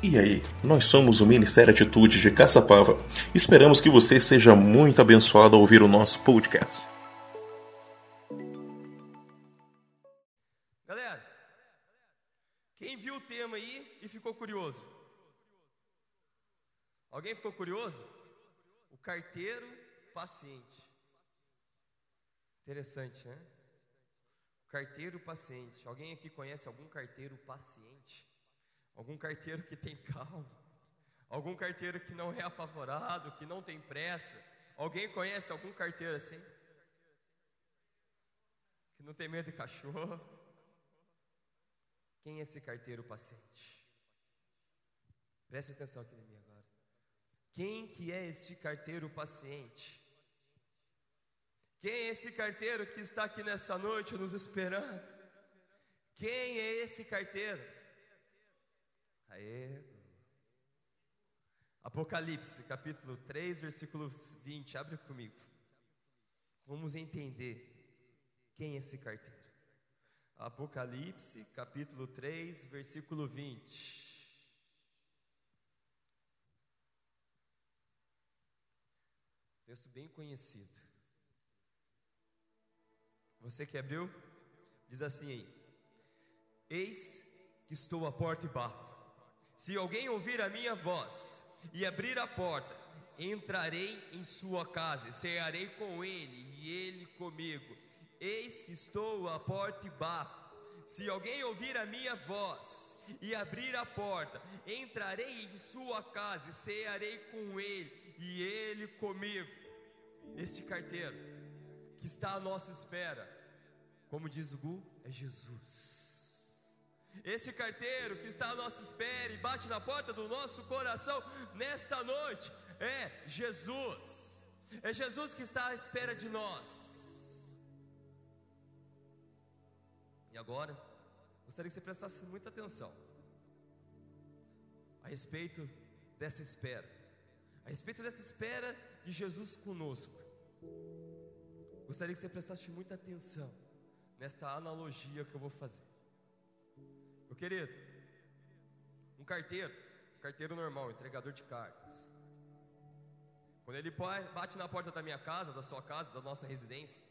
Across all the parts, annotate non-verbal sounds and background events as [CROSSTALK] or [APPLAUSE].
E aí, nós somos o Ministério Atitude de Caçapava. Esperamos que você seja muito abençoado ao ouvir o nosso podcast. Galera, quem viu o tema aí e ficou curioso? Alguém ficou curioso? O carteiro paciente. Interessante, né? Carteiro paciente. Alguém aqui conhece algum carteiro paciente? Algum carteiro que tem calma? Algum carteiro que não é apavorado, que não tem pressa? Alguém conhece algum carteiro assim? Que não tem medo de cachorro? Quem é esse carteiro paciente? Preste atenção aqui em mim agora. Quem que é este carteiro paciente? Quem é esse carteiro que está aqui nessa noite nos esperando? Quem é esse carteiro? Aê. Apocalipse, capítulo 3, versículo 20. Abre comigo. Vamos entender quem é esse carteiro. Apocalipse, capítulo 3, versículo 20. Texto bem conhecido. Você que abriu, diz assim aí: Eis que estou à porta e bato. Se alguém ouvir a minha voz e abrir a porta, entrarei em sua casa, cearei com ele e ele comigo. Eis que estou à porta e bato. Se alguém ouvir a minha voz e abrir a porta, entrarei em sua casa e cearei com ele e ele comigo. Este carteiro que está à nossa espera, como diz o Gu, é Jesus. Esse carteiro que está à nossa espera e bate na porta do nosso coração nesta noite é Jesus. É Jesus que está à espera de nós. E agora, gostaria que você prestasse muita atenção a respeito dessa espera, a respeito dessa espera de Jesus conosco. Gostaria que você prestasse muita atenção nesta analogia que eu vou fazer. Querido, um carteiro, um carteiro normal, entregador de cartas. Quando ele bate na porta da minha casa, da sua casa, da nossa residência,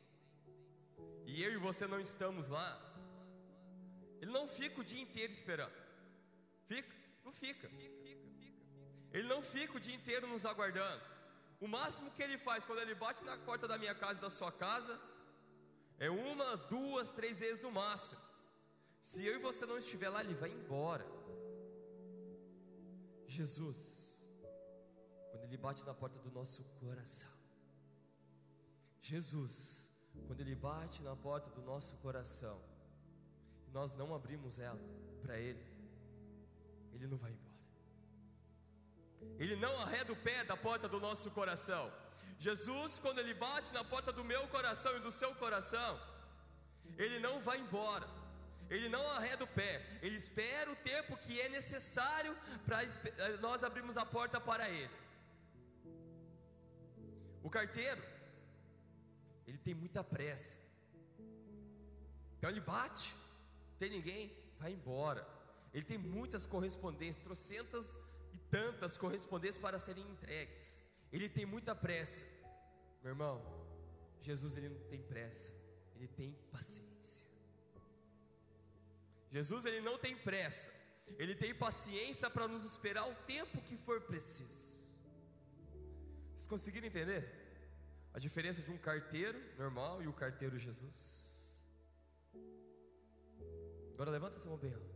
e eu e você não estamos lá, ele não fica o dia inteiro esperando. Fica? Não fica. Ele não fica o dia inteiro nos aguardando. O máximo que ele faz quando ele bate na porta da minha casa e da sua casa é uma, duas, três vezes no máximo. Se eu e você não estiver lá, ele vai embora. Jesus, quando ele bate na porta do nosso coração. Jesus, quando ele bate na porta do nosso coração, nós não abrimos ela para ele, ele não vai embora. Ele não arreda o pé da porta do nosso coração. Jesus, quando ele bate na porta do meu coração e do seu coração, ele não vai embora ele não arreda o pé, ele espera o tempo que é necessário para eh, nós abrirmos a porta para ele. O carteiro, ele tem muita pressa, então ele bate, não tem ninguém, vai embora. Ele tem muitas correspondências, trocentas e tantas correspondências para serem entregues. Ele tem muita pressa, meu irmão. Jesus ele não tem pressa, ele tem paciência. Jesus ele não tem pressa, ele tem paciência para nos esperar o tempo que for preciso. Vocês conseguiram entender a diferença de um carteiro normal e o carteiro Jesus? Agora levanta sua mão bem alta.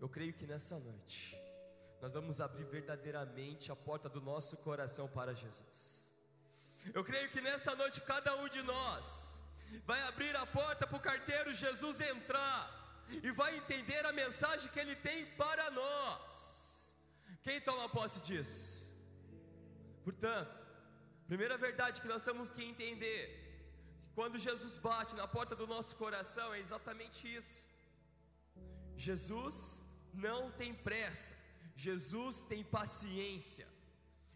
Eu creio que nessa noite nós vamos abrir verdadeiramente a porta do nosso coração para Jesus. Eu creio que nessa noite cada um de nós vai abrir a porta para o carteiro Jesus entrar e vai entender a mensagem que ele tem para nós. Quem toma posse disso? Portanto, primeira verdade que nós temos que entender, quando Jesus bate na porta do nosso coração, é exatamente isso. Jesus não tem pressa, Jesus tem paciência.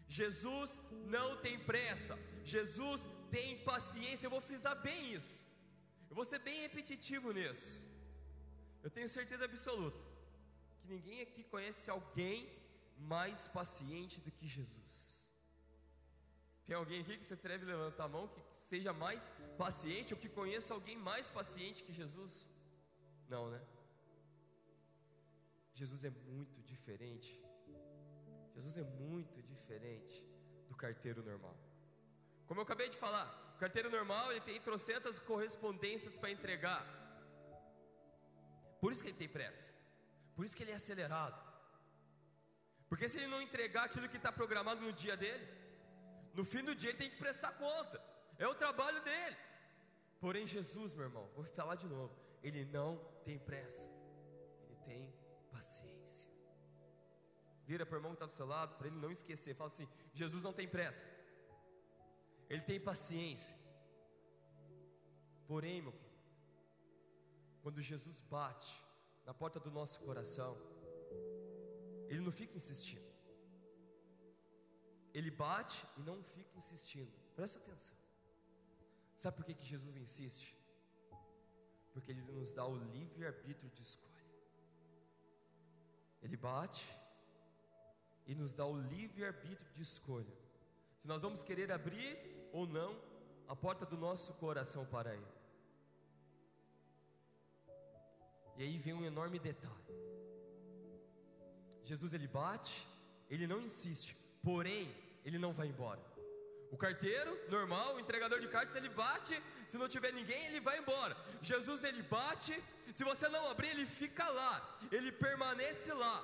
Jesus não tem pressa, Jesus tem paciência. Eu vou frisar bem isso, eu vou ser bem repetitivo nisso. Eu tenho certeza absoluta que ninguém aqui conhece alguém mais paciente do que Jesus. Tem alguém aqui que você atreve a levantar a mão que seja mais paciente ou que conheça alguém mais paciente que Jesus? Não, né? Jesus é muito diferente. Jesus é muito diferente do carteiro normal. Como eu acabei de falar, o carteiro normal ele tem trocentas correspondências para entregar. Por isso que ele tem pressa. Por isso que ele é acelerado. Porque se ele não entregar aquilo que está programado no dia dele, no fim do dia ele tem que prestar conta. É o trabalho dele. Porém, Jesus, meu irmão, vou falar de novo, ele não tem pressa. Ele tem paciência. Vira para o irmão que está do seu lado, para ele não esquecer. Fala assim: Jesus não tem pressa. Ele tem paciência. Porém, meu querido, quando Jesus bate na porta do nosso coração, Ele não fica insistindo. Ele bate e não fica insistindo. Presta atenção. Sabe por que, que Jesus insiste? Porque Ele nos dá o livre-arbítrio de escolha. Ele bate e nos dá o livre-arbítrio de escolha. Se nós vamos querer abrir ou não a porta do nosso coração para Ele. E aí vem um enorme detalhe. Jesus ele bate, ele não insiste, porém ele não vai embora. O carteiro, normal, o entregador de cartas, ele bate, se não tiver ninguém, ele vai embora. Jesus ele bate, se você não abrir, ele fica lá, ele permanece lá.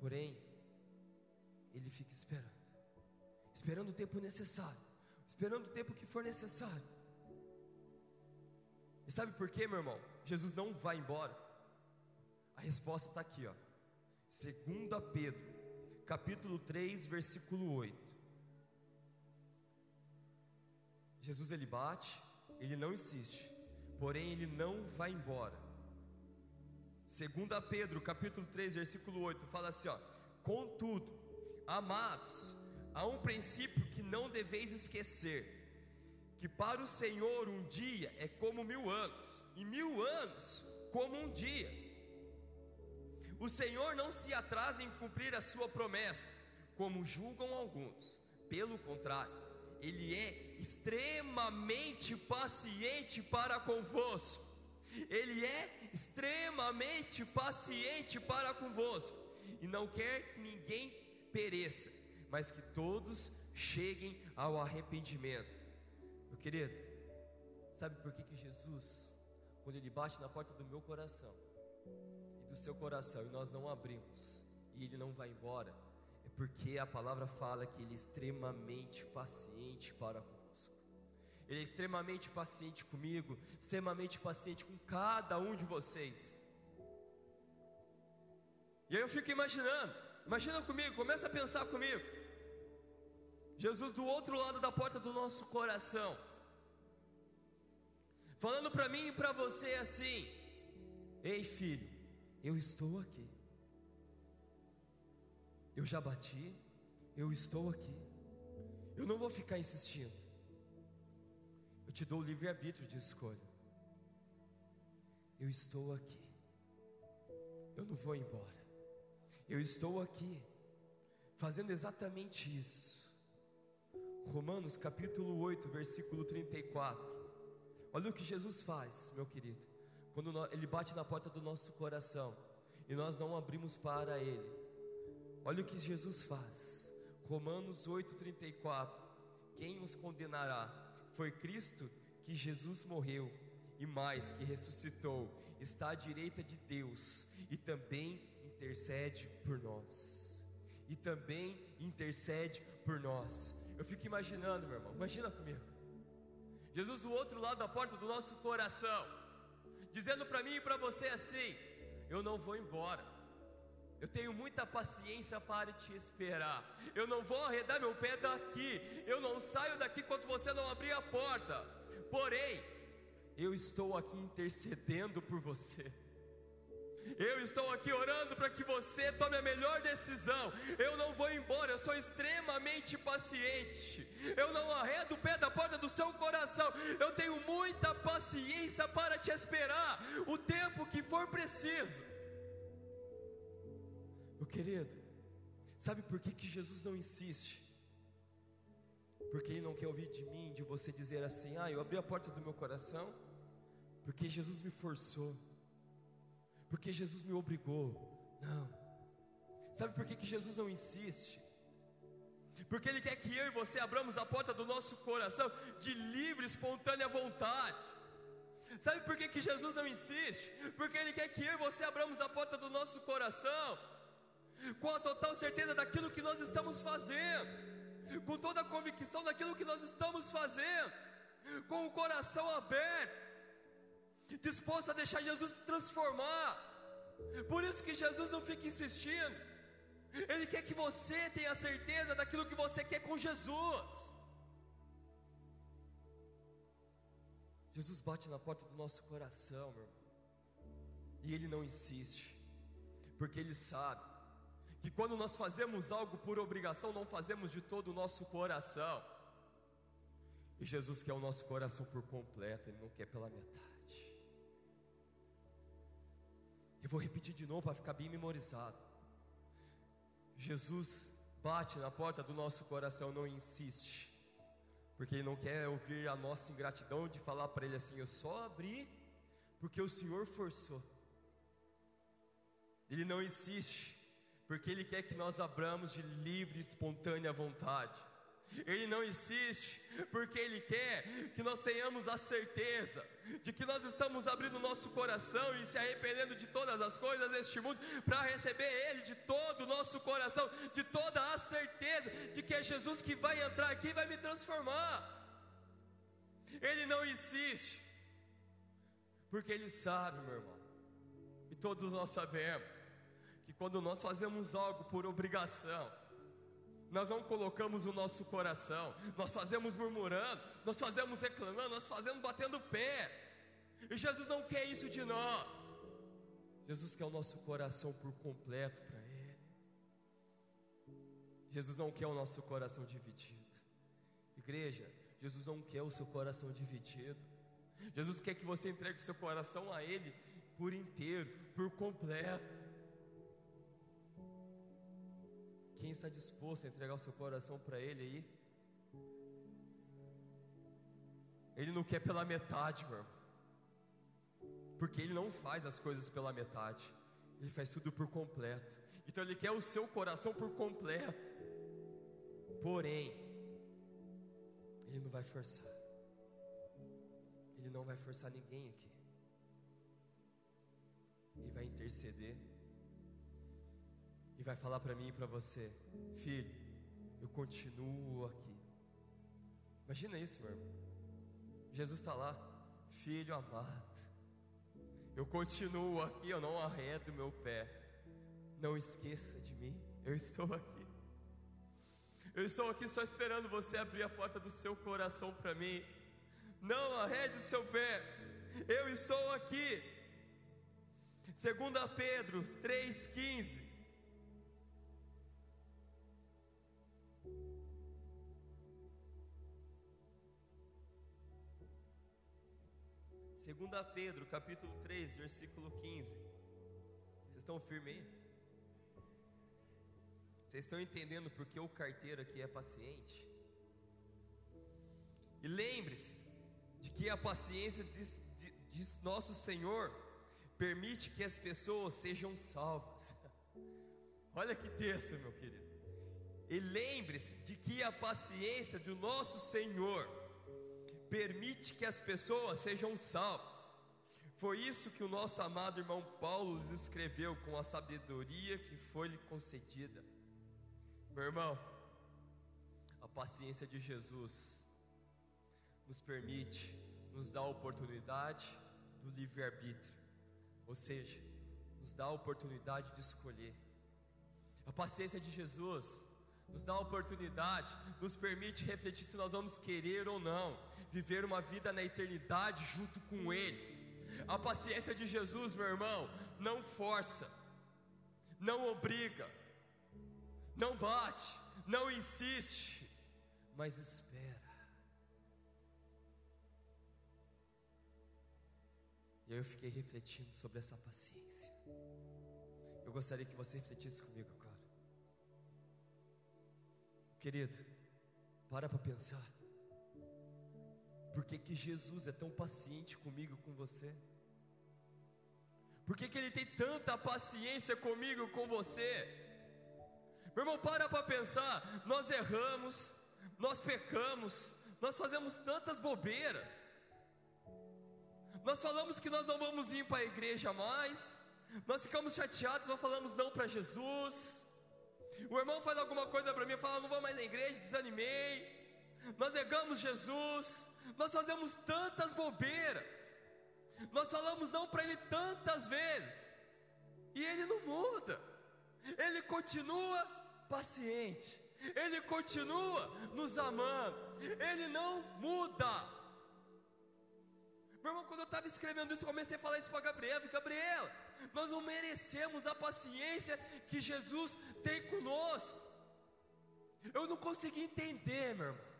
Porém, ele fica esperando, esperando o tempo necessário, esperando o tempo que for necessário. E sabe por quê, meu irmão? Jesus não vai embora. A resposta está aqui, ó. 2 Pedro, capítulo 3, versículo 8. Jesus ele bate, ele não insiste, porém ele não vai embora. 2 Pedro, capítulo 3, versículo 8, fala assim, ó: Contudo, amados, há um princípio que não deveis esquecer que para o Senhor um dia é como mil anos, e mil anos como um dia. O Senhor não se atrasa em cumprir a sua promessa, como julgam alguns, pelo contrário, Ele é extremamente paciente para convosco. Ele é extremamente paciente para convosco e não quer que ninguém pereça, mas que todos cheguem ao arrependimento. Meu querido, sabe por que, que Jesus, quando Ele bate na porta do meu coração e do seu coração, e nós não abrimos, e Ele não vai embora, é porque a palavra fala que Ele é extremamente paciente para conosco. Ele é extremamente paciente comigo, extremamente paciente com cada um de vocês. E aí eu fico imaginando, imagina comigo, começa a pensar comigo. Jesus do outro lado da porta do nosso coração, falando para mim e para você assim: Ei filho, eu estou aqui. Eu já bati, eu estou aqui. Eu não vou ficar insistindo. Eu te dou o livre-arbítrio de escolha. Eu estou aqui. Eu não vou embora. Eu estou aqui, fazendo exatamente isso. Romanos capítulo 8, versículo 34. Olha o que Jesus faz, meu querido. Quando ele bate na porta do nosso coração e nós não abrimos para ele. Olha o que Jesus faz. Romanos 34. Quem os condenará? Foi Cristo que Jesus morreu e mais que ressuscitou, está à direita de Deus e também intercede por nós. E também intercede por nós. Eu fico imaginando, meu irmão, imagina comigo. Jesus do outro lado da porta do nosso coração, dizendo para mim e para você assim: Eu não vou embora. Eu tenho muita paciência para te esperar. Eu não vou arredar meu pé daqui. Eu não saio daqui enquanto você não abrir a porta. Porém, eu estou aqui intercedendo por você. Eu estou aqui orando para que você tome a melhor decisão. Eu não vou embora, eu sou extremamente paciente. Eu não arredo o pé da porta do seu coração. Eu tenho muita paciência para te esperar o tempo que for preciso. Meu querido, sabe por que, que Jesus não insiste? Porque Ele não quer ouvir de mim, de você dizer assim: Ah, eu abri a porta do meu coração, porque Jesus me forçou porque Jesus me obrigou. Não. Sabe por que, que Jesus não insiste? Porque Ele quer que eu e você abramos a porta do nosso coração de livre, espontânea vontade. Sabe por que, que Jesus não insiste? Porque Ele quer que eu e você abramos a porta do nosso coração com a total certeza daquilo que nós estamos fazendo, com toda a convicção daquilo que nós estamos fazendo, com o coração aberto disposto a deixar Jesus transformar. Por isso que Jesus não fica insistindo. Ele quer que você tenha certeza daquilo que você quer com Jesus. Jesus bate na porta do nosso coração, meu irmão. E ele não insiste, porque ele sabe que quando nós fazemos algo por obrigação, não fazemos de todo o nosso coração. E Jesus quer o nosso coração por completo, ele não quer pela metade. Eu vou repetir de novo para ficar bem memorizado. Jesus bate na porta do nosso coração, não insiste, porque Ele não quer ouvir a nossa ingratidão de falar para Ele assim: Eu só abri porque o Senhor forçou. Ele não insiste, porque Ele quer que nós abramos de livre e espontânea vontade. Ele não insiste, porque Ele quer que nós tenhamos a certeza de que nós estamos abrindo nosso coração e se arrependendo de todas as coisas deste mundo para receber Ele de todo o nosso coração, de toda a certeza de que é Jesus que vai entrar aqui e vai me transformar. Ele não insiste, porque Ele sabe, meu irmão, e todos nós sabemos, que quando nós fazemos algo por obrigação, nós não colocamos o nosso coração, nós fazemos murmurando, nós fazemos reclamando, nós fazemos batendo pé. E Jesus não quer isso de nós. Jesus quer o nosso coração por completo para Ele. Jesus não quer o nosso coração dividido. Igreja, Jesus não quer o seu coração dividido. Jesus quer que você entregue o seu coração a Ele por inteiro, por completo. Quem está disposto a entregar o seu coração para Ele aí? Ele não quer pela metade, meu irmão. Porque Ele não faz as coisas pela metade. Ele faz tudo por completo. Então Ele quer o seu coração por completo. Porém, Ele não vai forçar. Ele não vai forçar ninguém aqui. Ele vai interceder e vai falar para mim e para você: Filho, eu continuo aqui. Imagina isso, meu irmão. Jesus está lá, filho amado. Eu continuo aqui, eu não arredo meu pé. Não esqueça de mim, eu estou aqui. Eu estou aqui só esperando você abrir a porta do seu coração para mim. Não arrede seu pé, eu estou aqui. 2 Pedro 3,15 Segunda Pedro, capítulo 3, versículo 15. Vocês estão firmes aí? Vocês estão entendendo porque o carteiro aqui é paciente? E lembre-se de que a paciência de, de, de nosso Senhor permite que as pessoas sejam salvas. [LAUGHS] Olha que texto, meu querido. E lembre-se de que a paciência do nosso Senhor permite que as pessoas sejam salvas. Foi isso que o nosso amado irmão Paulo lhes escreveu com a sabedoria que foi-lhe concedida. Meu irmão, a paciência de Jesus nos permite, nos dá a oportunidade do livre-arbítrio, ou seja, nos dá a oportunidade de escolher. A paciência de Jesus nos dá a oportunidade, nos permite refletir se nós vamos querer ou não viver uma vida na eternidade junto com Ele. A paciência de Jesus, meu irmão, não força, não obriga, não bate, não insiste, mas espera. E aí eu fiquei refletindo sobre essa paciência. Eu gostaria que você refletisse comigo. Querido, para para pensar. Por que, que Jesus é tão paciente comigo com você? Por que, que Ele tem tanta paciência comigo com você? Meu irmão, para para pensar. Nós erramos, nós pecamos, nós fazemos tantas bobeiras. Nós falamos que nós não vamos vir para a igreja mais, nós ficamos chateados, nós falamos não para Jesus. O irmão faz alguma coisa para mim, fala não vou mais na igreja, desanimei. Nós negamos Jesus, nós fazemos tantas bobeiras. Nós falamos não para ele tantas vezes. E ele não muda. Ele continua paciente. Ele continua nos amando. Ele não muda. Meu irmão, quando eu estava escrevendo isso, comecei a falar isso para Gabriela. Gabriela, nós não merecemos a paciência que Jesus tem conosco. Eu não consegui entender, meu irmão.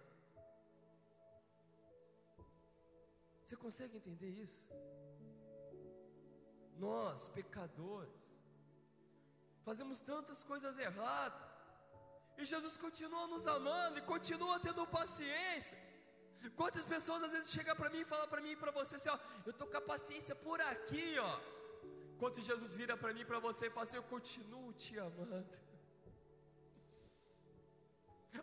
Você consegue entender isso? Nós, pecadores, fazemos tantas coisas erradas, e Jesus continua nos amando e continua tendo paciência. Quantas pessoas às vezes chegam para mim e falam para mim e para você assim, ó, eu tô com a paciência por aqui, ó. Quanto Jesus vira para mim para você e fala assim, eu continuo te amando.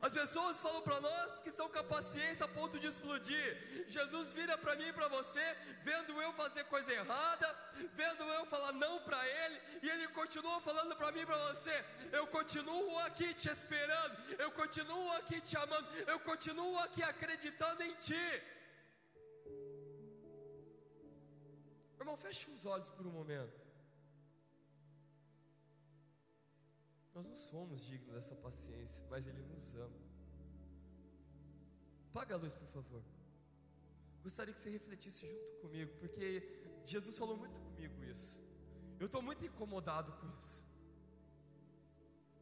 As pessoas falam para nós que estão com a paciência a ponto de explodir. Jesus vira para mim e para você, vendo eu fazer coisa errada, vendo eu falar não para Ele, e Ele continua falando para mim e para você: Eu continuo aqui te esperando, eu continuo aqui te amando, eu continuo aqui acreditando em Ti. Irmão, feche os olhos por um momento. Nós não somos dignos dessa paciência, mas Ele nos ama. Paga a luz, por favor. Gostaria que você refletisse junto comigo, porque Jesus falou muito comigo isso. Eu estou muito incomodado com isso.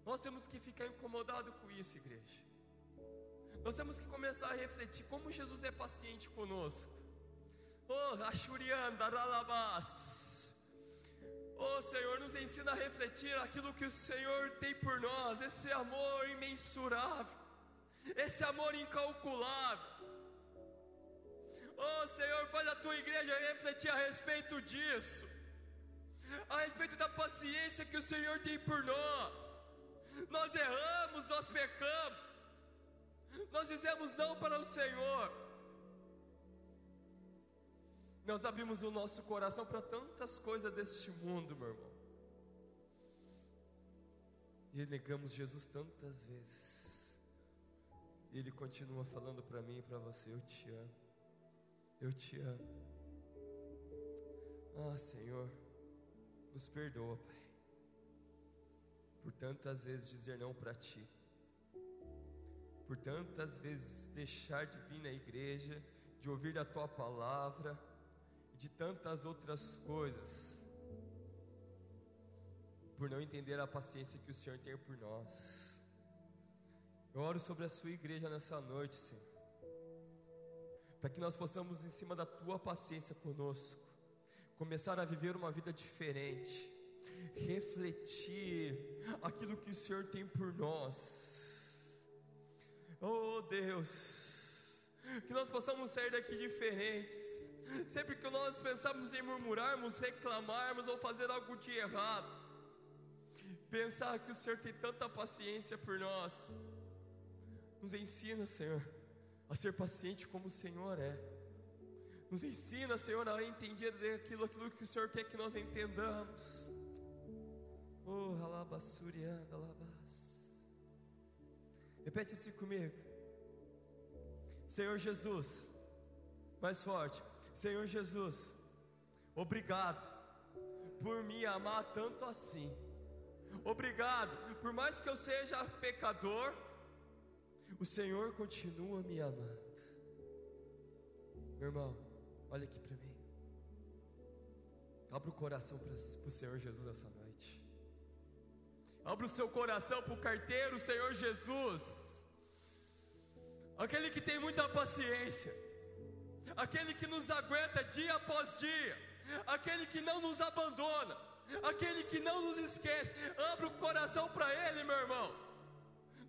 Nós temos que ficar incomodado com isso, igreja. Nós temos que começar a refletir como Jesus é paciente conosco. Oh, Ashurian, Daralabas. Oh Senhor, nos ensina a refletir aquilo que o Senhor tem por nós, esse amor imensurável, esse amor incalculável. Oh Senhor, faz a tua igreja refletir a respeito disso, a respeito da paciência que o Senhor tem por nós. Nós erramos, nós pecamos, nós dizemos não para o Senhor. Nós abrimos o nosso coração para tantas coisas deste mundo, meu irmão. E negamos Jesus tantas vezes. E Ele continua falando para mim e para você: Eu te amo. Eu te amo. Ah, Senhor, nos perdoa, Pai, por tantas vezes dizer não para Ti, por tantas vezes deixar de vir na igreja, de ouvir da Tua palavra de tantas outras coisas, por não entender a paciência que o Senhor tem por nós. Eu oro sobre a sua igreja nessa noite, Senhor, para que nós possamos, em cima da tua paciência conosco, começar a viver uma vida diferente, refletir aquilo que o Senhor tem por nós. Oh Deus, que nós possamos sair daqui diferentes Sempre que nós pensamos em murmurarmos, reclamarmos ou fazer algo de errado, pensar que o Senhor tem tanta paciência por nós, nos ensina, Senhor, a ser paciente como o Senhor é. Nos ensina, Senhor, a entender aquilo, aquilo que o Senhor quer que nós entendamos. Oh, alabas. Repete assim comigo. Senhor Jesus, mais forte. Senhor Jesus, obrigado por me amar tanto assim. Obrigado, por mais que eu seja pecador, o Senhor continua me amando. Meu irmão, olha aqui para mim. Abra o coração para o Senhor Jesus essa noite. Abra o seu coração para o carteiro, Senhor Jesus. Aquele que tem muita paciência. Aquele que nos aguenta dia após dia. Aquele que não nos abandona. Aquele que não nos esquece. Abra o coração para Ele, meu irmão.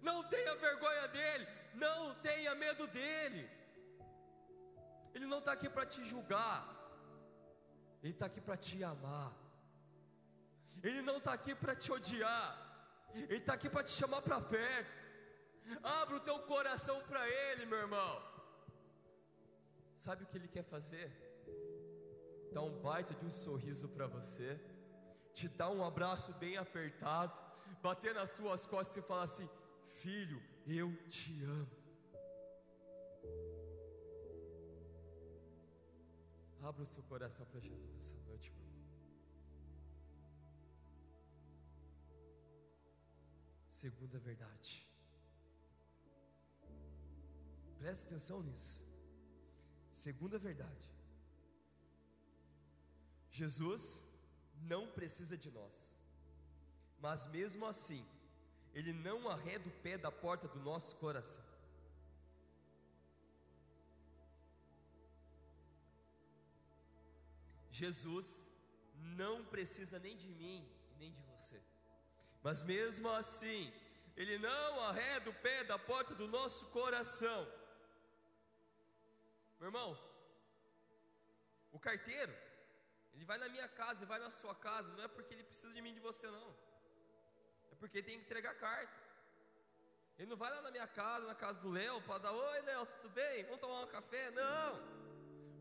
Não tenha vergonha dele. Não tenha medo dele. Ele não está aqui para te julgar. Ele está aqui para te amar. Ele não está aqui para te odiar. Ele está aqui para te chamar para perto. Abra o teu coração para Ele, meu irmão. Sabe o que Ele quer fazer? Dar um baita de um sorriso para você, te dar um abraço bem apertado, bater nas tuas costas e falar assim: Filho, eu te amo. Abra o seu coração para Jesus essa noite, meu irmão. Segunda verdade. Preste atenção nisso. Segunda verdade. Jesus não precisa de nós, mas mesmo assim, Ele não arreda o pé da porta do nosso coração. Jesus não precisa nem de mim nem de você, mas mesmo assim, Ele não arreda o pé da porta do nosso coração. Meu irmão, o carteiro, ele vai na minha casa e vai na sua casa, não é porque ele precisa de mim de você, não. É porque ele tem que entregar carta. Ele não vai lá na minha casa, na casa do Léo, para dar: Oi, Léo, tudo bem? Vamos tomar um café? Não.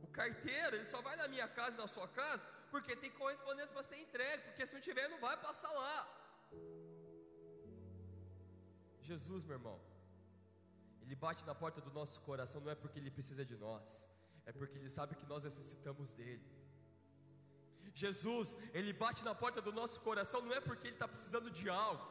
O carteiro, ele só vai na minha casa e na sua casa porque tem correspondência para ser entregue, porque se não tiver, não vai passar lá. Jesus, meu irmão, ele bate na porta do nosso coração não é porque ele precisa de nós, é porque ele sabe que nós necessitamos dele. Jesus, ele bate na porta do nosso coração não é porque ele está precisando de algo,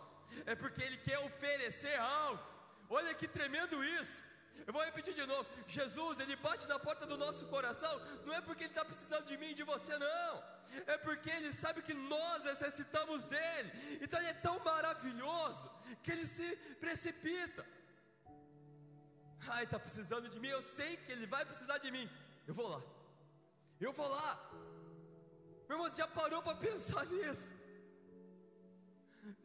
é porque ele quer oferecer algo. Olha que tremendo isso. Eu vou repetir de novo: Jesus, ele bate na porta do nosso coração, não é porque ele está precisando de mim e de você, não, é porque ele sabe que nós necessitamos dele, então ele é tão maravilhoso que ele se precipita. Ai, está precisando de mim, eu sei que ele vai precisar de mim. Eu vou lá. Eu vou lá. Meu irmão, você já parou para pensar nisso?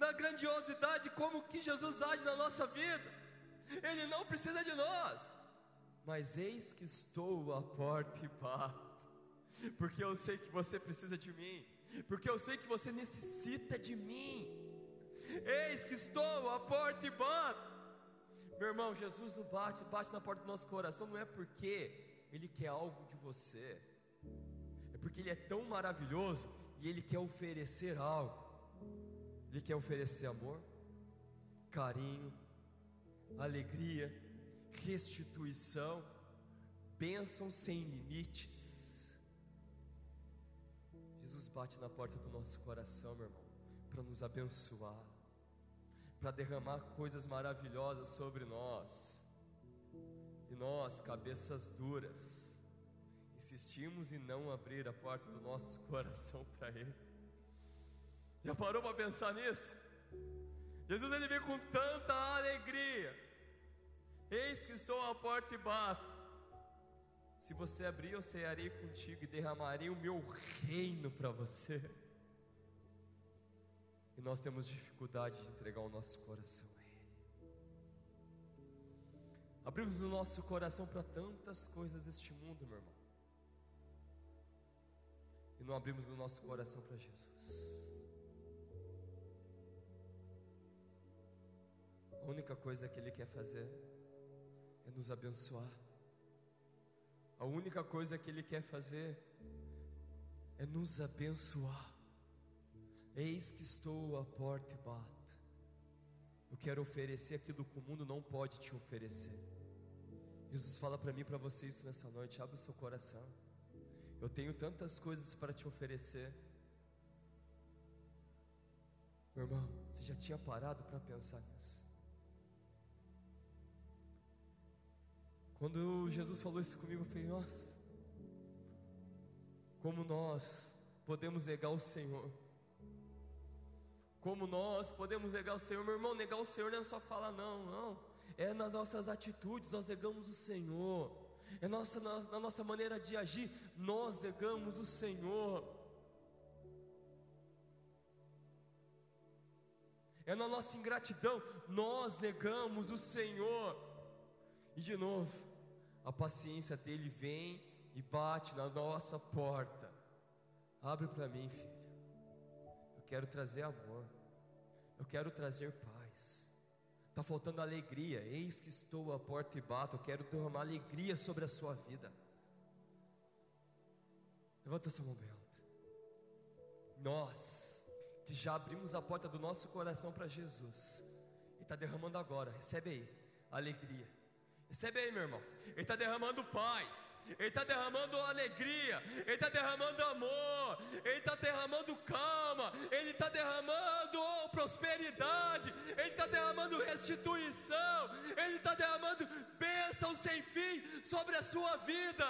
Na grandiosidade, como que Jesus age na nossa vida. Ele não precisa de nós. Mas eis que estou à porta e bato. Porque eu sei que você precisa de mim. Porque eu sei que você necessita de mim. Eis que estou à porta e bato. Meu irmão, Jesus não bate, bate na porta do nosso coração, não é porque Ele quer algo de você, é porque Ele é tão maravilhoso e Ele quer oferecer algo. Ele quer oferecer amor, carinho, alegria, restituição, bênção sem limites. Jesus bate na porta do nosso coração, meu irmão, para nos abençoar para derramar coisas maravilhosas sobre nós. E nós, cabeças duras, insistimos em não abrir a porta do nosso [LAUGHS] coração para Ele. Já parou para pensar nisso? Jesus ele vem com tanta alegria. Eis que estou à porta e bato. Se você abrir, eu cearei contigo e derramarei o meu reino para você. E nós temos dificuldade de entregar o nosso coração a Ele. Abrimos o nosso coração para tantas coisas deste mundo, meu irmão. E não abrimos o nosso coração para Jesus. A única coisa que Ele quer fazer é nos abençoar. A única coisa que Ele quer fazer é nos abençoar. Eis que estou à porta e bato. Eu quero oferecer aquilo que o mundo não pode te oferecer. Jesus fala para mim para você isso nessa noite. Abre o seu coração. Eu tenho tantas coisas para te oferecer. Meu irmão, você já tinha parado para pensar nisso? Quando Jesus falou isso comigo, eu falei: Nossa, como nós podemos negar o Senhor. Como nós podemos negar o Senhor, meu irmão, negar o Senhor não é só falar não, não. É nas nossas atitudes, nós negamos o Senhor. É nossa, na, na nossa maneira de agir, nós negamos o Senhor. É na nossa ingratidão, nós negamos o Senhor. E de novo, a paciência dele vem e bate na nossa porta. Abre para mim, filho. Quero trazer amor. Eu quero trazer paz. Está faltando alegria. Eis que estou à porta e bato. Eu quero derramar alegria sobre a sua vida. Levanta sua mão. Nós que já abrimos a porta do nosso coração para Jesus e está derramando agora. Recebe aí alegria. Recebe aí, meu irmão. Ele está derramando paz. Ele está derramando alegria, Ele está derramando amor, Ele está derramando calma, Ele está derramando prosperidade, Ele está derramando restituição, Ele está derramando bênção sem fim sobre a sua vida.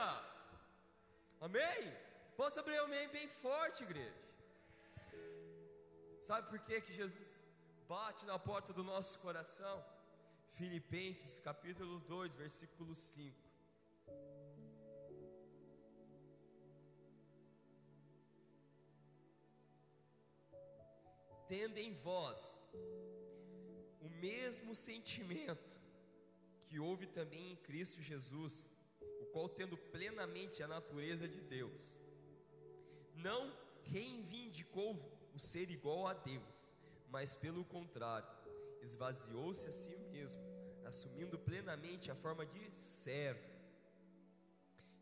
Amém? Posso abrir um amém bem forte, igreja? Sabe por que, que Jesus bate na porta do nosso coração? Filipenses capítulo 2, versículo 5. tendo em vós o mesmo sentimento que houve também em Cristo Jesus, o qual, tendo plenamente a natureza de Deus, não reivindicou o ser igual a Deus, mas pelo contrário, esvaziou-se a si mesmo, assumindo plenamente a forma de servo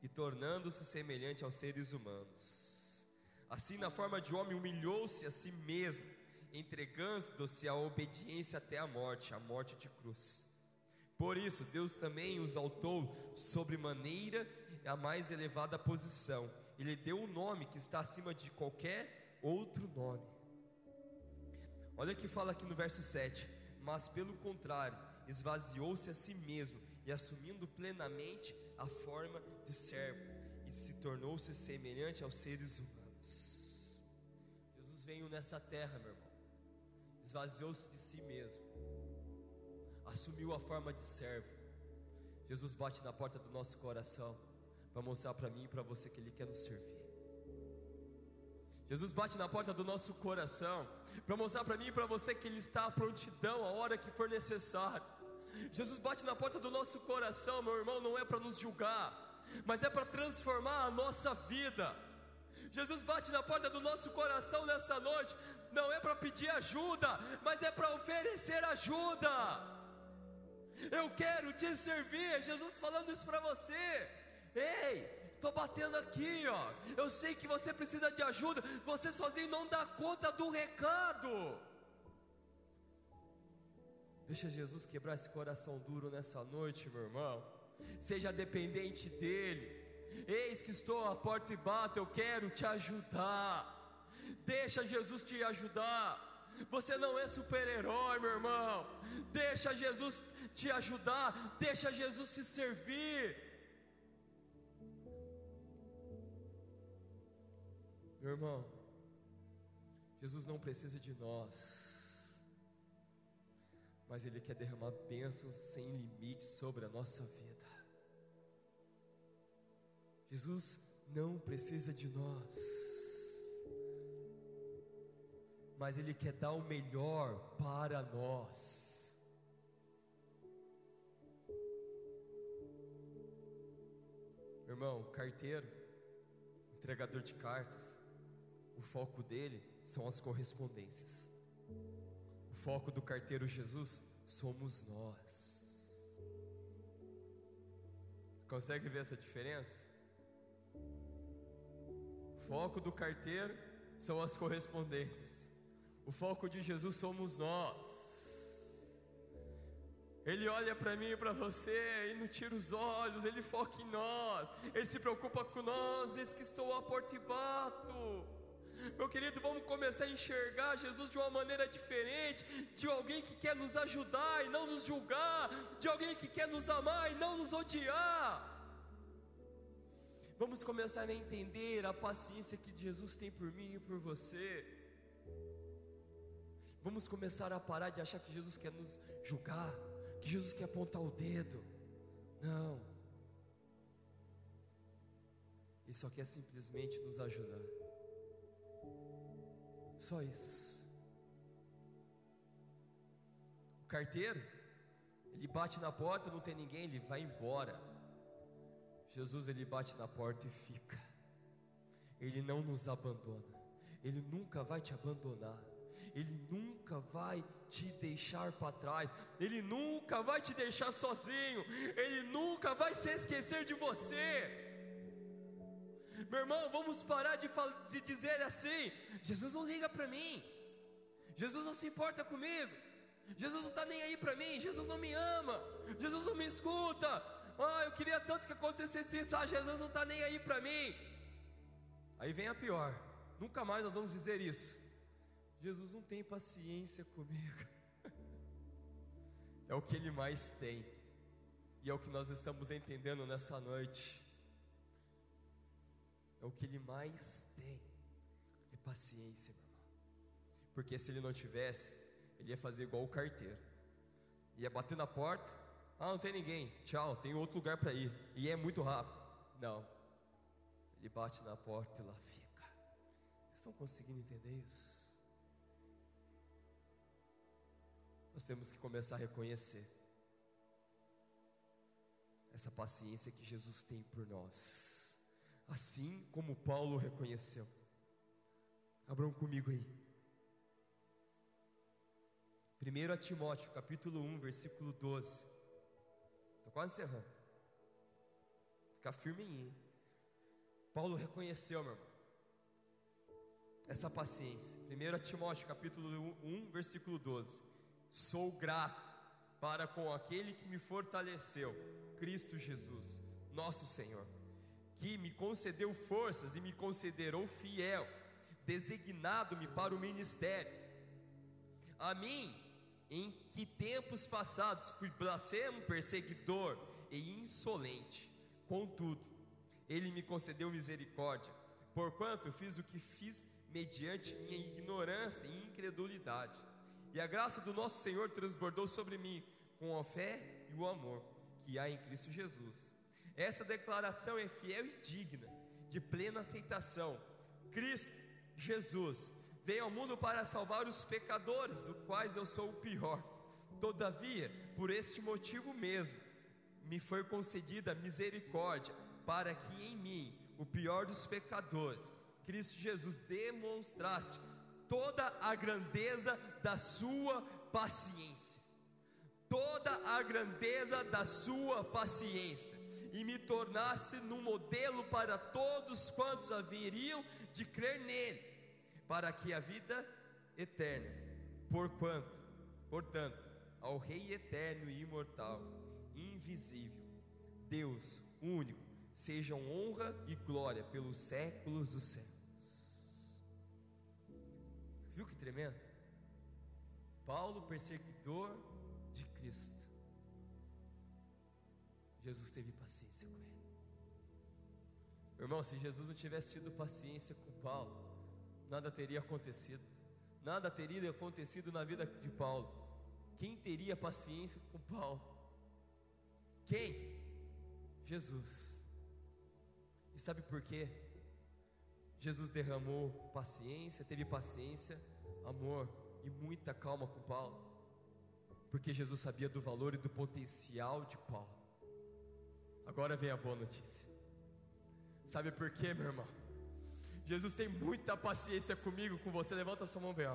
e tornando-se semelhante aos seres humanos. Assim, na forma de homem, humilhou-se a si mesmo entregando-se à obediência até a morte, a morte de cruz. Por isso, Deus também os altou sobre maneira a mais elevada posição. Ele deu um nome que está acima de qualquer outro nome. Olha que fala aqui no verso 7: Mas pelo contrário, esvaziou-se a si mesmo e assumindo plenamente a forma de servo, e se tornou-se semelhante aos seres humanos. Jesus veio nessa terra, meu irmão esvaziou-se de si mesmo, assumiu a forma de servo. Jesus bate na porta do nosso coração para mostrar para mim e para você que Ele quer nos servir. Jesus bate na porta do nosso coração para mostrar para mim e para você que Ele está à prontidão a hora que for necessário. Jesus bate na porta do nosso coração, meu irmão, não é para nos julgar, mas é para transformar a nossa vida. Jesus bate na porta do nosso coração nessa noite, não é para pedir ajuda, mas é para oferecer ajuda. Eu quero te servir, Jesus falando isso para você. Ei, estou batendo aqui, ó. Eu sei que você precisa de ajuda, você sozinho não dá conta do recado. Deixa Jesus quebrar esse coração duro nessa noite, meu irmão. Seja dependente dEle. Eis que estou à porta e bato, eu quero te ajudar. Deixa Jesus te ajudar. Você não é super-herói, meu irmão. Deixa Jesus te ajudar. Deixa Jesus te servir. Meu irmão, Jesus não precisa de nós, mas Ele quer derramar bênçãos sem limites sobre a nossa vida. Jesus não precisa de nós mas Ele quer dar o melhor para nós. Irmão, carteiro, entregador de cartas, o foco dele são as correspondências. Foco do carteiro Jesus somos nós. Consegue ver essa diferença? O foco do carteiro são as correspondências. O foco de Jesus somos nós. Ele olha para mim e para você e não tira os olhos, ele foca em nós, ele se preocupa com nós, eis que estou à porta e bato. Meu querido, vamos começar a enxergar Jesus de uma maneira diferente, de alguém que quer nos ajudar e não nos julgar, de alguém que quer nos amar e não nos odiar. Vamos começar a entender a paciência que Jesus tem por mim e por você. Vamos começar a parar de achar que Jesus quer nos julgar, que Jesus quer apontar o dedo. Não. Ele só quer simplesmente nos ajudar. Só isso. O carteiro, ele bate na porta, não tem ninguém, ele vai embora. Jesus, ele bate na porta e fica. Ele não nos abandona. Ele nunca vai te abandonar. Ele nunca vai te deixar para trás. Ele nunca vai te deixar sozinho. Ele nunca vai se esquecer de você. Meu irmão, vamos parar de, de dizer assim: Jesus não liga para mim, Jesus não se importa comigo, Jesus não está nem aí para mim, Jesus não me ama, Jesus não me escuta. Ah, eu queria tanto que acontecesse isso, ah, Jesus não está nem aí para mim. Aí vem a pior, nunca mais nós vamos dizer isso. Jesus não tem paciência comigo, [LAUGHS] é o que ele mais tem, e é o que nós estamos entendendo nessa noite o que ele mais tem, é paciência, meu irmão. Porque se ele não tivesse, ele ia fazer igual o carteiro, ia bater na porta, ah, não tem ninguém, tchau, tem outro lugar para ir, e é muito rápido. Não, ele bate na porta e lá fica. Vocês estão conseguindo entender isso? Nós temos que começar a reconhecer essa paciência que Jesus tem por nós assim como Paulo reconheceu. Abram comigo aí. 1 Timóteo, capítulo 1, versículo 12. Estou quase encerrando. Fica firme em mim. Paulo reconheceu, meu irmão, essa paciência. 1 Timóteo, capítulo 1, versículo 12. Sou grato para com aquele que me fortaleceu, Cristo Jesus, nosso Senhor que me concedeu forças e me considerou fiel, designado-me para o ministério. A mim, em que tempos passados fui blasfemo, perseguidor e insolente, contudo, ele me concedeu misericórdia, porquanto fiz o que fiz mediante minha ignorância e incredulidade. E a graça do nosso Senhor transbordou sobre mim com a fé e o amor que há em Cristo Jesus. Essa declaração é fiel e digna de plena aceitação. Cristo, Jesus, veio ao mundo para salvar os pecadores, dos quais eu sou o pior. Todavia, por este motivo mesmo, me foi concedida misericórdia, para que em mim, o pior dos pecadores, Cristo Jesus, demonstraste toda a grandeza da sua paciência. Toda a grandeza da sua paciência e me tornasse num modelo para todos quantos haveriam de crer nele, para que a vida eterna, porquanto, portanto, ao Rei eterno e imortal, invisível, Deus único, sejam honra e glória pelos séculos dos séculos. Viu que tremendo? Paulo, perseguidor de Cristo. Jesus teve paciência. Irmão, se Jesus não tivesse tido paciência com Paulo, nada teria acontecido. Nada teria acontecido na vida de Paulo. Quem teria paciência com Paulo? Quem? Jesus. E sabe por quê? Jesus derramou paciência, teve paciência, amor e muita calma com Paulo, porque Jesus sabia do valor e do potencial de Paulo. Agora vem a boa notícia. Sabe por quê, meu irmão? Jesus tem muita paciência comigo, com você. Levanta a sua mão bem.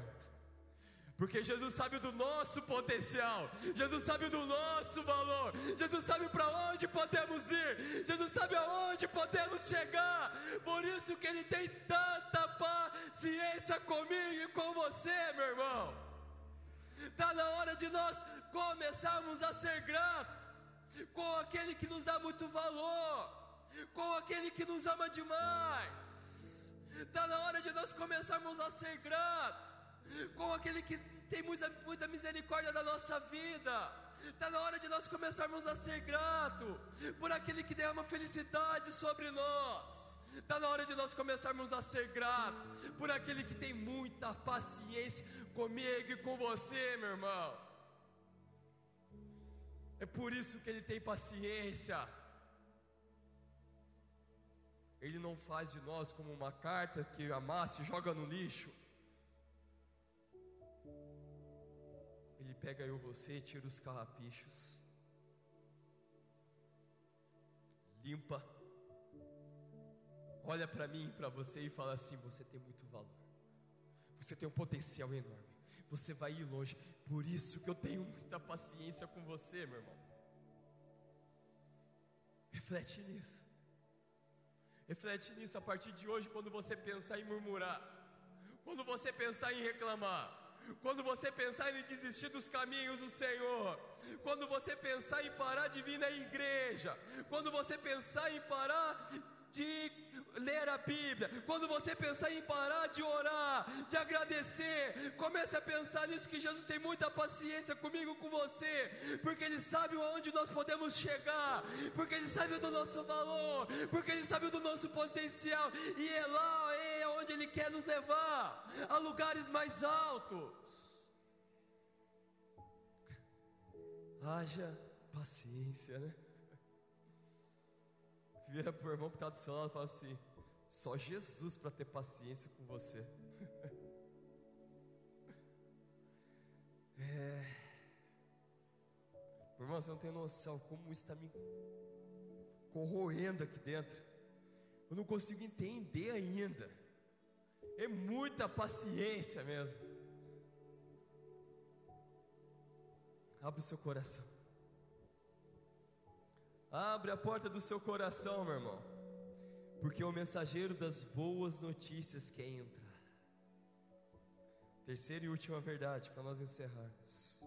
Porque Jesus sabe do nosso potencial, Jesus sabe do nosso valor, Jesus sabe para onde podemos ir, Jesus sabe aonde podemos chegar. Por isso que Ele tem tanta paciência comigo e com você, meu irmão. Está na hora de nós começarmos a ser gratos com aquele que nos dá muito valor, com aquele que nos ama demais. Está na hora de nós começarmos a ser gratos, com aquele que tem muita, muita misericórdia da nossa vida. Está na hora de nós começarmos a ser grato por aquele que derrama felicidade sobre nós. Está na hora de nós começarmos a ser grato por aquele que tem muita paciência comigo e com você, meu irmão. É por isso que ele tem paciência. Ele não faz de nós como uma carta que amassa e joga no lixo. Ele pega eu você, tira os carrapichos, limpa olha para mim para você e fala assim: você tem muito valor, você tem um potencial enorme, você vai ir longe. Por isso que eu tenho muita paciência com você, meu irmão. Reflete nisso. Reflete nisso a partir de hoje, quando você pensar em murmurar, quando você pensar em reclamar, quando você pensar em desistir dos caminhos do Senhor, quando você pensar em parar de vir na igreja, quando você pensar em parar de ler a Bíblia, quando você pensar em parar de orar, de agradecer, comece a pensar nisso que Jesus tem muita paciência comigo, com você, porque Ele sabe onde nós podemos chegar, porque Ele sabe do nosso valor, porque Ele sabe do nosso potencial, e é lá é onde Ele quer nos levar, a lugares mais altos. Haja paciência, né? Vira para o irmão que está do seu lado e fala assim: só Jesus para ter paciência com você. [LAUGHS] é. Irmão, você não tem noção como isso está me corroendo aqui dentro. Eu não consigo entender ainda. É muita paciência mesmo. Abre o seu coração. Abre a porta do seu coração, meu irmão, porque o mensageiro das boas notícias quer entrar. Terceira e última verdade para nós encerrarmos: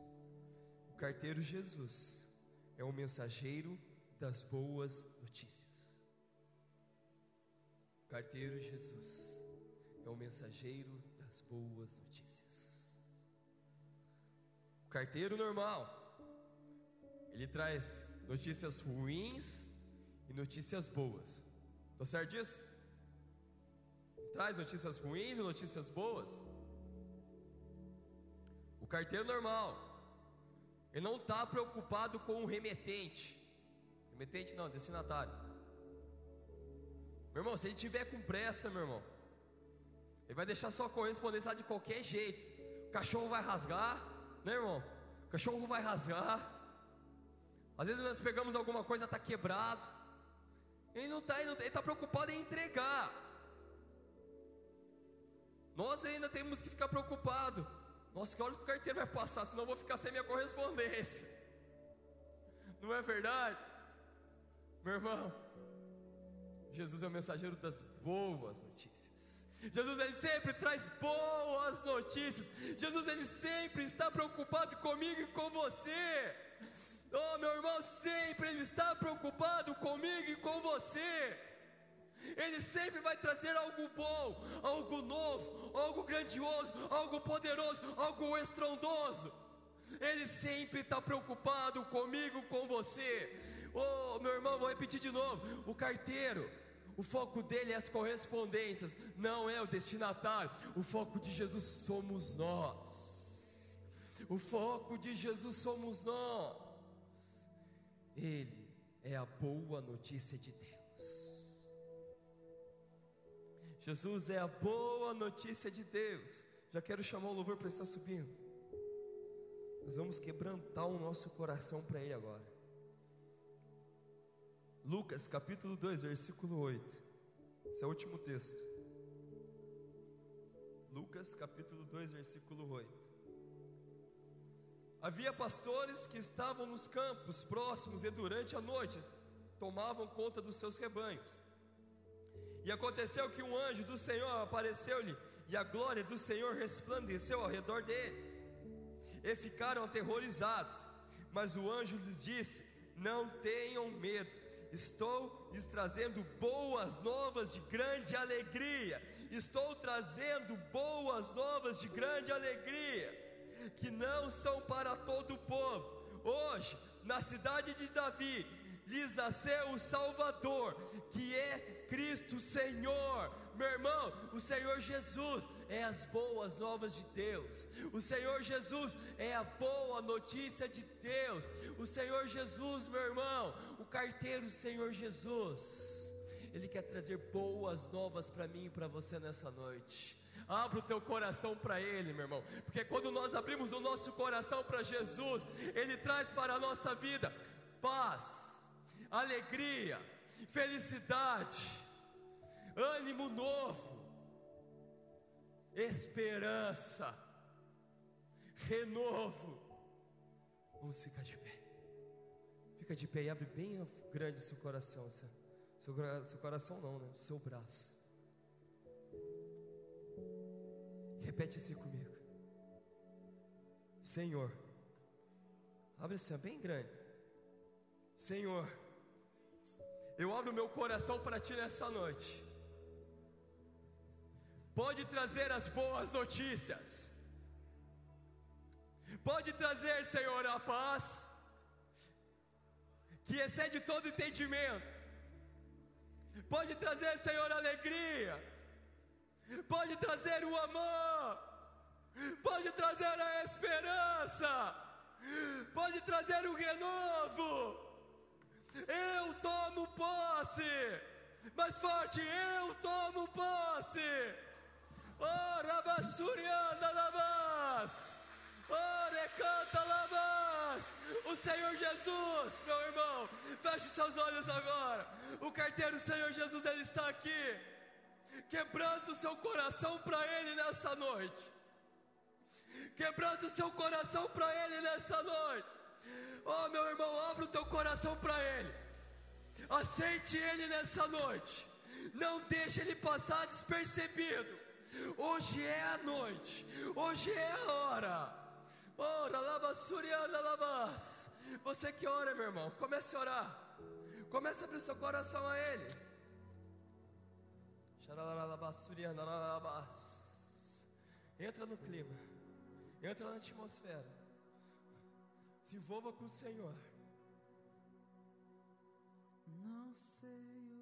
o carteiro Jesus é o mensageiro das boas notícias. O carteiro Jesus é o mensageiro das boas notícias. O carteiro normal, ele traz notícias ruins e notícias boas. Estou certo disso? Traz notícias ruins e notícias boas. O carteiro normal, ele não está preocupado com o remetente. Remetente não, destinatário. Meu irmão, se ele tiver com pressa, meu irmão, ele vai deixar sua correspondência lá de qualquer jeito. O cachorro vai rasgar, né, irmão? O cachorro vai rasgar. Às vezes nós pegamos alguma coisa, está quebrado. Ele não está, ele está preocupado em entregar. Nós ainda temos que ficar preocupado. Nossa, que horas que o carteiro vai passar, senão eu vou ficar sem minha correspondência. Não é verdade? Meu irmão, Jesus é o mensageiro das boas notícias. Jesus ele sempre traz boas notícias. Jesus ele sempre está preocupado comigo e com você. Oh, meu irmão, sempre Ele está preocupado comigo e com você. Ele sempre vai trazer algo bom, algo novo, algo grandioso, algo poderoso, algo estrondoso. Ele sempre está preocupado comigo, com você. Oh, meu irmão, vou repetir de novo: o carteiro, o foco dele é as correspondências, não é o destinatário. O foco de Jesus somos nós. O foco de Jesus somos nós. Ele é a boa notícia de Deus. Jesus é a boa notícia de Deus. Já quero chamar o louvor para estar subindo. Nós vamos quebrantar o nosso coração para Ele agora. Lucas capítulo 2, versículo 8. Esse é o último texto. Lucas capítulo 2, versículo 8. Havia pastores que estavam nos campos próximos e durante a noite tomavam conta dos seus rebanhos. E aconteceu que um anjo do Senhor apareceu-lhe, e a glória do Senhor resplandeceu ao redor deles. E ficaram aterrorizados. Mas o anjo lhes disse: Não tenham medo, estou lhes trazendo boas novas de grande alegria. Estou trazendo boas novas de grande alegria que não são para todo o povo. Hoje, na cidade de Davi, lhes nasceu o Salvador, que é Cristo Senhor. Meu irmão, o Senhor Jesus é as boas novas de Deus. O Senhor Jesus é a boa notícia de Deus. O Senhor Jesus, meu irmão, o carteiro Senhor Jesus. Ele quer trazer boas novas para mim e para você nessa noite. Abra o teu coração para Ele, meu irmão, porque quando nós abrimos o nosso coração para Jesus, Ele traz para a nossa vida paz, alegria, felicidade, ânimo novo, esperança, renovo. Vamos ficar de pé. Fica de pé e abre bem grande seu coração, seu, seu coração não, né? Seu braço. Repete assim comigo. Senhor, abre assim, bem grande. Senhor, eu abro meu coração para Ti nessa noite. Pode trazer as boas notícias. Pode trazer, Senhor, a paz que excede todo entendimento. Pode trazer, Senhor, alegria. Pode trazer o amor. Pode trazer a esperança. Pode trazer o renovo eu tomo posse. Mais forte, eu tomo posse. Oh, Rabassuriana Labas. Oh, recanta Labas. O Senhor Jesus, meu irmão, feche seus olhos agora. O carteiro Senhor Jesus, ele está aqui. Quebrando o seu coração para Ele nessa noite. Quebrando o seu coração para Ele nessa noite. Oh, meu irmão, abra o teu coração para Ele. Aceite Ele nessa noite. Não deixe Ele passar despercebido. Hoje é a noite. Hoje é a hora. Ora, lava suriana lavas. Você que ora, meu irmão, comece a orar. Comece a abrir seu coração a Ele. Entra no clima. Entra na atmosfera. Se envolva com o Senhor. Não sei